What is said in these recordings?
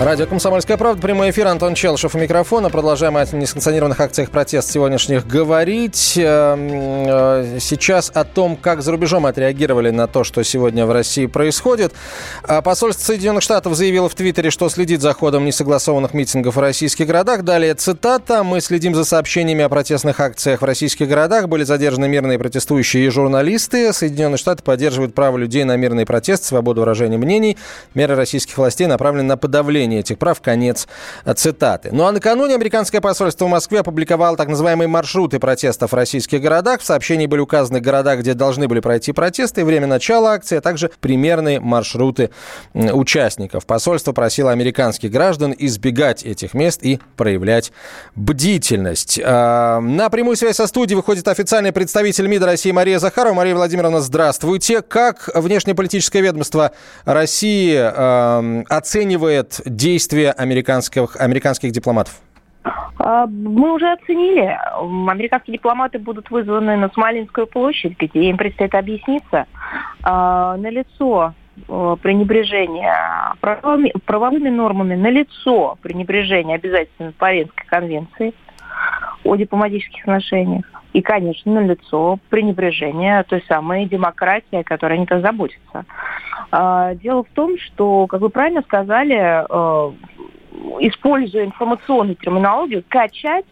Радио «Комсомольская правда», прямой эфир, Антон Челшев у микрофона. Продолжаем о несанкционированных акциях протест сегодняшних говорить. Эм, э, сейчас о том, как за рубежом отреагировали на то, что сегодня в России происходит. А посольство Соединенных Штатов заявило в Твиттере, что следит за ходом несогласованных митингов в российских городах. Далее цитата. «Мы следим за сообщениями о протестных акциях в российских городах. Были задержаны мирные протестующие и журналисты. Соединенные Штаты поддерживают право людей на мирный протест, свободу выражения мнений. Меры российских властей направлены на подавление нарушение этих прав. Конец цитаты. Ну а накануне американское посольство в Москве опубликовало так называемые маршруты протестов в российских городах. В сообщении были указаны города, где должны были пройти протесты, время начала акции, а также примерные маршруты участников. Посольство просило американских граждан избегать этих мест и проявлять бдительность. А, на прямую связь со студией выходит официальный представитель МИДа России Мария Захарова. Мария Владимировна, здравствуйте. Как внешнеполитическое ведомство России э, оценивает действия американских, американских дипломатов? А, мы уже оценили. Американские дипломаты будут вызваны на Смоленскую площадь, где им предстоит объясниться. А, на лицо э, пренебрежение правовыми, правовыми нормами, на лицо пренебрежение обязательств Паренской конвенции о дипломатических отношениях. И, конечно, на лицо пренебрежение той самой демократии, о которой они так заботятся. А, дело в том, что, как вы правильно сказали, э, используя информационную терминологию, качать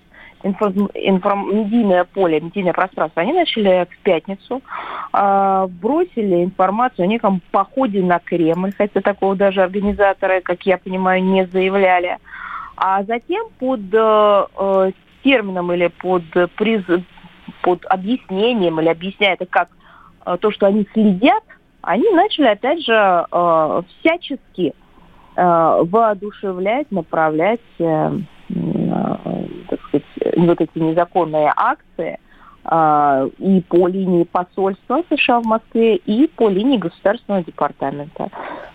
информ, медийное поле, медийное пространство, они начали в пятницу, э, бросили информацию о неком походе на Кремль, хотя такого даже организаторы, как я понимаю, не заявляли. А затем под э, термином или под, приз, под объяснением, или объясняя это как э, то, что они следят они начали, опять же, э, всячески э, воодушевлять, направлять, э, так сказать, вот эти незаконные акции и по линии посольства США в Москве, и по линии Государственного департамента.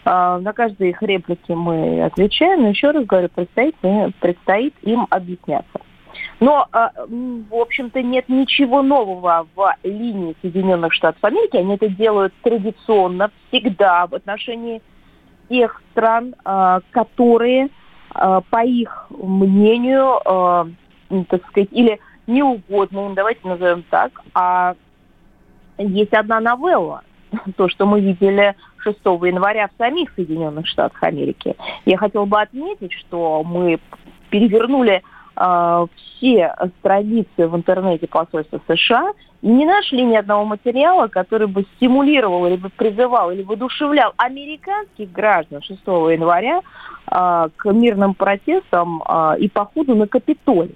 На каждой их реплике мы отвечаем, но еще раз говорю, предстоит, предстоит им объясняться. Но, а, в общем-то, нет ничего нового в линии Соединенных Штатов Америки. Они это делают традиционно, всегда в отношении тех стран, а, которые, а, по их мнению, так сказать, или неугодны им, давайте назовем так, а есть одна новелла, то, что мы видели 6 января в самих Соединенных Штатах Америки. Я хотела бы отметить, что мы перевернули все страницы в интернете посольства США и не нашли ни одного материала, который бы стимулировал, либо призывал, или воодушевлял американских граждан 6 января э, к мирным протестам э, и походу на Капитолий.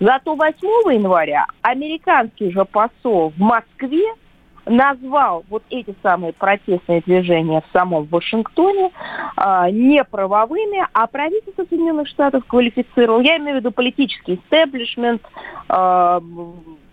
Зато 8 января американский же посол в Москве назвал вот эти самые протестные движения в самом Вашингтоне э, неправовыми, а правительство Соединенных Штатов квалифицировал, я имею в виду политический истеблишмент, э,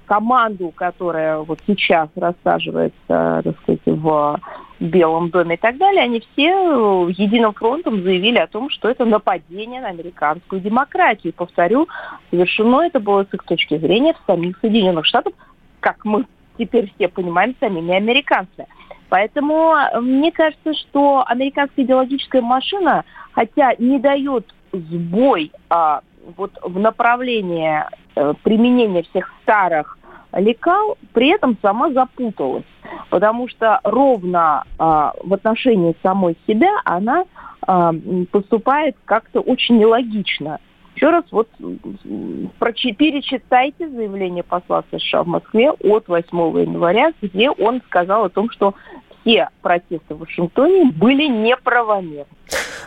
команду, которая вот сейчас рассаживается, так сказать, в Белом доме и так далее, они все единым фронтом заявили о том, что это нападение на американскую демократию. Повторю, совершено это было с их точки зрения в самих Соединенных Штатах, как мы теперь все понимаем самими американцы. Поэтому э, мне кажется, что американская идеологическая машина, хотя не дает сбой а, вот в направлении а, применения всех старых лекал, при этом сама запуталась. Потому что ровно а, в отношении самой себя она а, поступает как-то очень нелогично. Еще раз вот перечитайте заявление посла США в Москве от 8 января, где он сказал о том, что все протесты в Вашингтоне были неправомерны.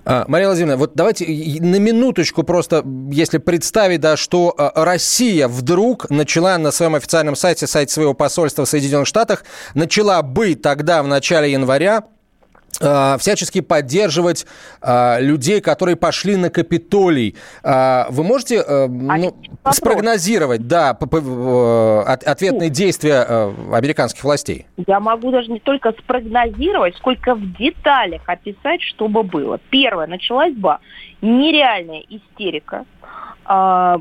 А, Мария Владимировна, вот давайте на минуточку просто, если представить, да, что а, Россия вдруг начала на своем официальном сайте, сайте своего посольства в Соединенных Штатах, начала бы тогда в начале января всячески поддерживать э, людей, которые пошли на Капитолий. Э, вы можете э, ну, спрогнозировать, да, э, ответные действия э, американских властей? Я могу даже не только спрогнозировать, сколько в деталях описать, что бы было. Первое, началась бы нереальная истерика а,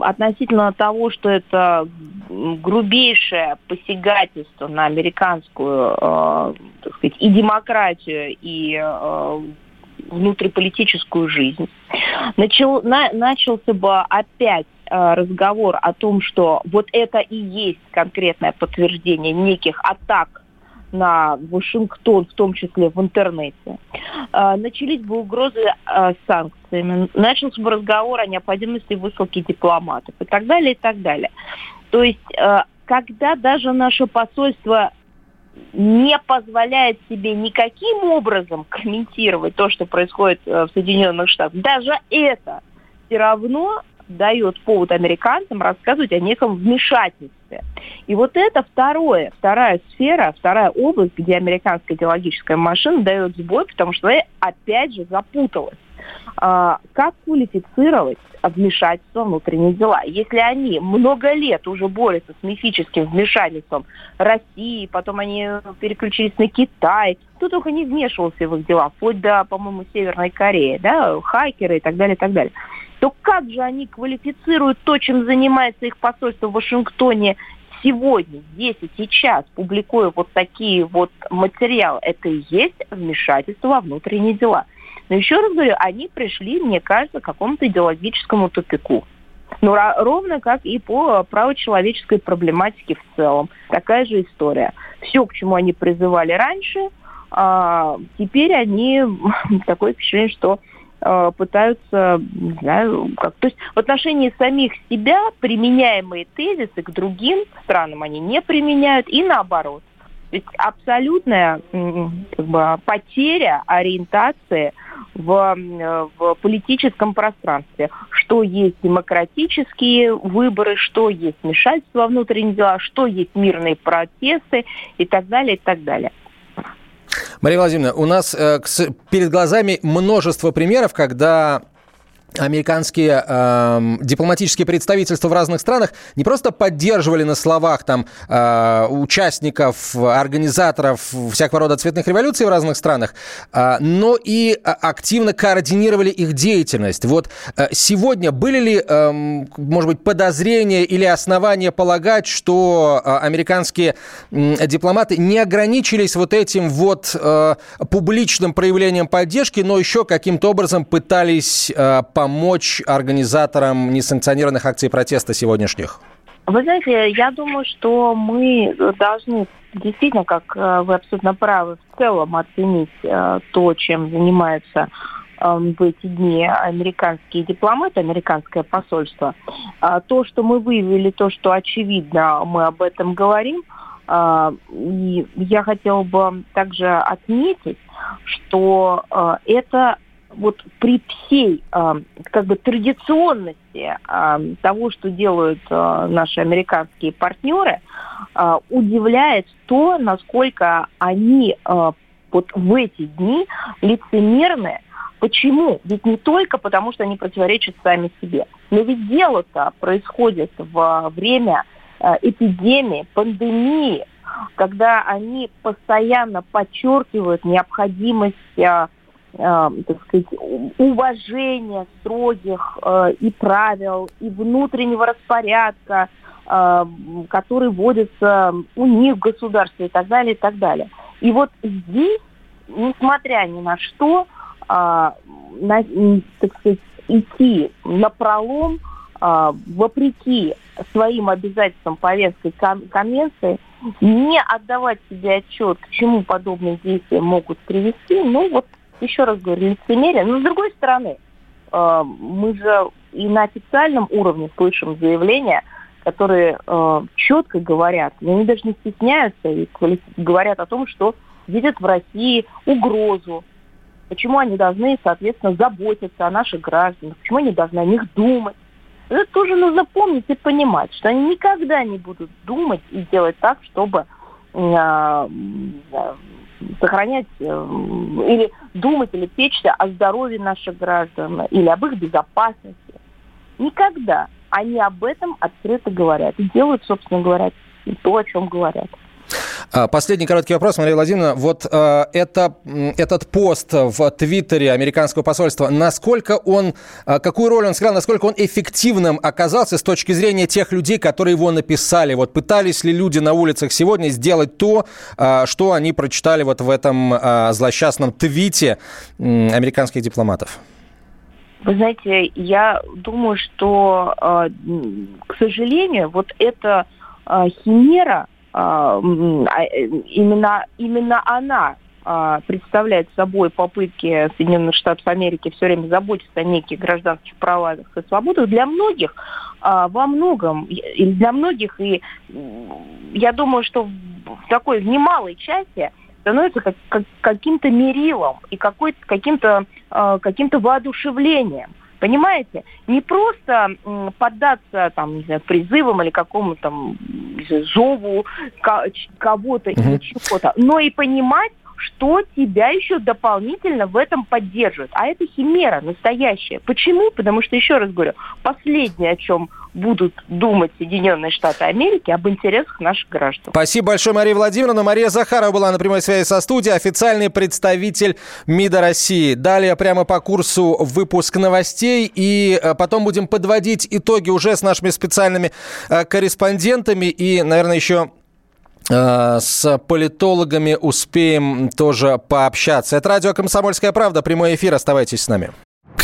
относительно того, что это грубейшее посягательство на американскую, э, так сказать, и демократию, и э, внутриполитическую жизнь. Начал, на, начался бы опять э, разговор о том, что вот это и есть конкретное подтверждение неких атак на Вашингтон, в том числе в интернете, а, начались бы угрозы а, санкциями, начался бы разговор о необходимости высылки дипломатов и так далее, и так далее. То есть, а, когда даже наше посольство не позволяет себе никаким образом комментировать то, что происходит в Соединенных Штатах, даже это все равно дает повод американцам рассказывать о неком вмешательстве. И вот это второе, вторая сфера, вторая область, где американская идеологическая машина дает сбой, потому что опять же запуталась. А, как квалифицировать вмешательство внутренние дела? Если они много лет уже борются с мифическим вмешательством России, потом они переключились на Китай, кто только не вмешивался в их дела, вплоть до, по-моему, Северной Кореи, да, хакеры и так далее, и так далее то как же они квалифицируют то, чем занимается их посольство в Вашингтоне сегодня, здесь и сейчас, публикуя вот такие вот материалы? Это и есть вмешательство во внутренние дела. Но еще раз говорю, они пришли, мне кажется, к какому-то идеологическому тупику. Ну, ровно как и по правочеловеческой проблематике в целом. Такая же история. Все, к чему они призывали раньше, а, теперь они такое впечатление, что Э, пытаются, не знаю, как. То есть в отношении самих себя применяемые тезисы к другим странам они не применяют и наоборот. То есть абсолютная как бы, потеря ориентации в, в политическом пространстве. Что есть демократические выборы, что есть вмешательство во внутренние дела, что есть мирные протесты и так далее, и так далее. Мария Владимировна, у нас э, перед глазами множество примеров, когда американские э, дипломатические представительства в разных странах не просто поддерживали на словах там э, участников, организаторов всякого рода цветных революций в разных странах, э, но и активно координировали их деятельность. Вот э, сегодня были ли, э, может быть, подозрения или основания полагать, что э, американские э, дипломаты не ограничились вот этим вот э, публичным проявлением поддержки, но еще каким-то образом пытались э, помочь организаторам несанкционированных акций протеста сегодняшних? Вы знаете, я думаю, что мы должны действительно, как э, вы абсолютно правы, в целом оценить э, то, чем занимаются эм, в эти дни американские дипломаты, американское посольство. А то, что мы выявили, то, что очевидно, мы об этом говорим. А, и я хотела бы также отметить, что э, это вот при всей э, как бы традиционности э, того, что делают э, наши американские партнеры, э, удивляет то, насколько они э, вот в эти дни лицемерны. Почему? Ведь не только потому, что они противоречат сами себе. Но ведь дело-то происходит во время э, эпидемии, пандемии, когда они постоянно подчеркивают необходимость э, так сказать, уважения строгих э, и правил, и внутреннего распорядка, э, который вводится у них в государстве и так далее, и так далее. И вот здесь, несмотря ни на что, на, так сказать, идти на пролом, вопреки своим обязательствам по Венской конвенции, не отдавать себе отчет, к чему подобные действия могут привести, ну вот еще раз говорю, лицемерие. Но с другой стороны, э, мы же и на официальном уровне слышим заявления, которые э, четко говорят, и они даже не стесняются и говорят о том, что видят в России угрозу, почему они должны, соответственно, заботиться о наших гражданах, почему они должны о них думать. Это тоже нужно помнить и понимать, что они никогда не будут думать и делать так, чтобы э, сохранять э, или думать или печься о здоровье наших граждан или об их безопасности. Никогда они об этом открыто говорят и делают, собственно говоря, то, о чем говорят. А, последний короткий вопрос, Мария Владимировна. Вот э, это, этот пост в Твиттере американского посольства, насколько он, э, какую роль он сыграл, насколько он эффективным оказался с точки зрения тех людей, которые его написали? Вот пытались ли люди на улицах сегодня сделать то, э, что они прочитали вот в этом э, злосчастном твите американских дипломатов? Вы знаете, я думаю, что, к сожалению, вот эта химера, а, а, именно, именно она а, представляет собой попытки Соединенных Штатов Америки все время заботиться о неких гражданских правах и свободах, для многих во многом, или для многих, и я думаю, что в такой в немалой части становится как, как, каким-то мерилом и каким-то каким воодушевлением – Понимаете? Не просто поддаться там, не знаю, призывам или какому-то там зову кого-то угу. или чего-то, но и понимать, что тебя еще дополнительно в этом поддерживает. А это химера настоящая. Почему? Потому что, еще раз говорю, последнее, о чем будут думать Соединенные Штаты Америки об интересах наших граждан. Спасибо большое, Мария Владимировна. Мария Захарова была на прямой связи со студией, официальный представитель МИДа России. Далее прямо по курсу выпуск новостей, и э, потом будем подводить итоги уже с нашими специальными э, корреспондентами, и, наверное, еще э, с политологами успеем тоже пообщаться. Это радио «Комсомольская правда», прямой эфир. Оставайтесь с нами.